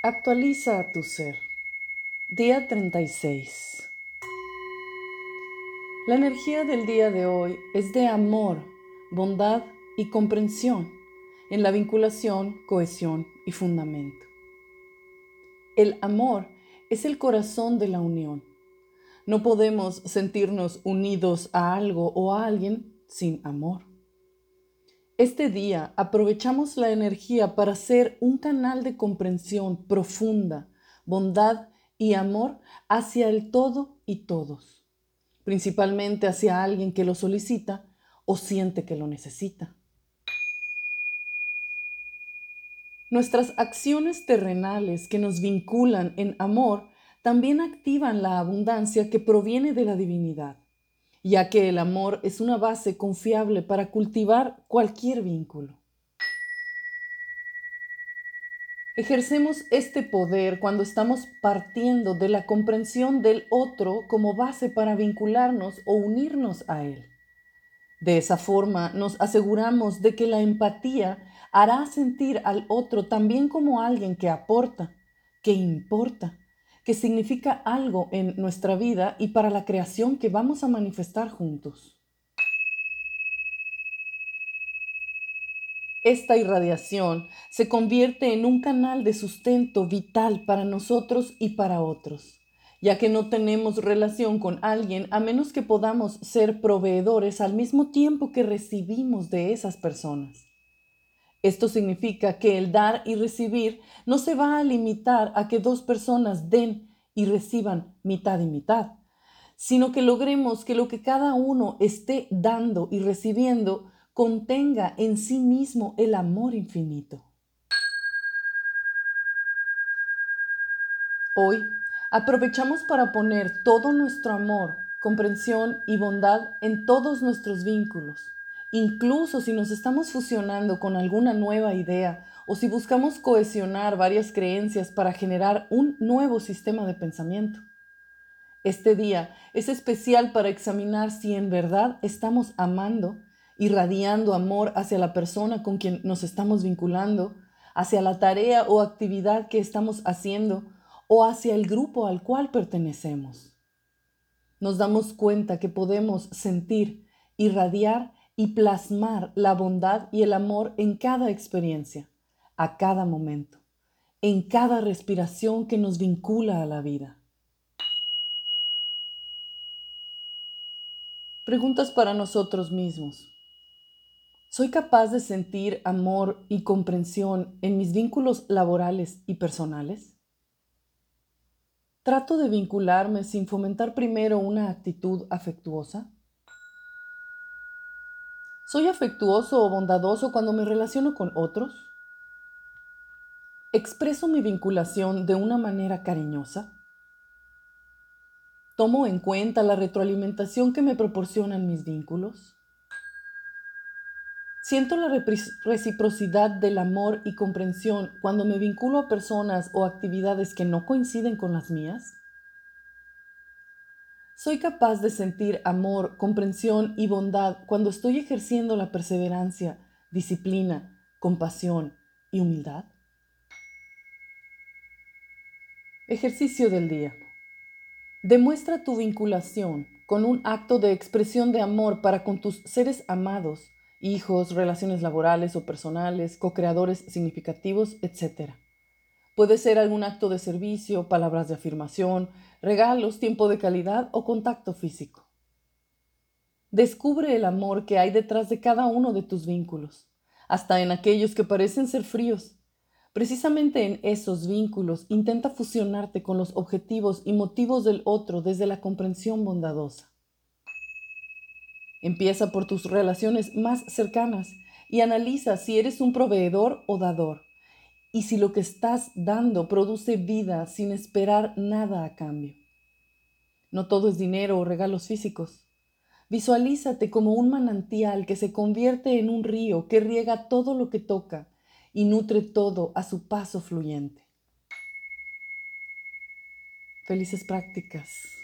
Actualiza a tu ser. Día 36. La energía del día de hoy es de amor, bondad y comprensión en la vinculación, cohesión y fundamento. El amor es el corazón de la unión. No podemos sentirnos unidos a algo o a alguien sin amor. Este día aprovechamos la energía para ser un canal de comprensión profunda, bondad y amor hacia el todo y todos, principalmente hacia alguien que lo solicita o siente que lo necesita. Nuestras acciones terrenales que nos vinculan en amor también activan la abundancia que proviene de la divinidad ya que el amor es una base confiable para cultivar cualquier vínculo. Ejercemos este poder cuando estamos partiendo de la comprensión del otro como base para vincularnos o unirnos a él. De esa forma nos aseguramos de que la empatía hará sentir al otro también como alguien que aporta, que importa, que significa algo en nuestra vida y para la creación que vamos a manifestar juntos. Esta irradiación se convierte en un canal de sustento vital para nosotros y para otros, ya que no tenemos relación con alguien a menos que podamos ser proveedores al mismo tiempo que recibimos de esas personas. Esto significa que el dar y recibir no se va a limitar a que dos personas den y reciban mitad y mitad, sino que logremos que lo que cada uno esté dando y recibiendo contenga en sí mismo el amor infinito. Hoy aprovechamos para poner todo nuestro amor, comprensión y bondad en todos nuestros vínculos Incluso si nos estamos fusionando con alguna nueva idea o si buscamos cohesionar varias creencias para generar un nuevo sistema de pensamiento. Este día es especial para examinar si en verdad estamos amando, irradiando amor hacia la persona con quien nos estamos vinculando, hacia la tarea o actividad que estamos haciendo o hacia el grupo al cual pertenecemos. Nos damos cuenta que podemos sentir, irradiar y plasmar la bondad y el amor en cada experiencia, a cada momento, en cada respiración que nos vincula a la vida. Preguntas para nosotros mismos. ¿Soy capaz de sentir amor y comprensión en mis vínculos laborales y personales? ¿Trato de vincularme sin fomentar primero una actitud afectuosa? ¿Soy afectuoso o bondadoso cuando me relaciono con otros? ¿Expreso mi vinculación de una manera cariñosa? ¿Tomo en cuenta la retroalimentación que me proporcionan mis vínculos? ¿Siento la reciprocidad del amor y comprensión cuando me vinculo a personas o actividades que no coinciden con las mías? Soy capaz de sentir amor, comprensión y bondad cuando estoy ejerciendo la perseverancia, disciplina, compasión y humildad. Ejercicio del día. Demuestra tu vinculación con un acto de expresión de amor para con tus seres amados, hijos, relaciones laborales o personales, co-creadores significativos, etc. Puede ser algún acto de servicio, palabras de afirmación, regalos, tiempo de calidad o contacto físico. Descubre el amor que hay detrás de cada uno de tus vínculos, hasta en aquellos que parecen ser fríos. Precisamente en esos vínculos intenta fusionarte con los objetivos y motivos del otro desde la comprensión bondadosa. Empieza por tus relaciones más cercanas y analiza si eres un proveedor o dador y si lo que estás dando produce vida sin esperar nada a cambio. No todo es dinero o regalos físicos. Visualízate como un manantial que se convierte en un río que riega todo lo que toca y nutre todo a su paso fluyente. Felices prácticas.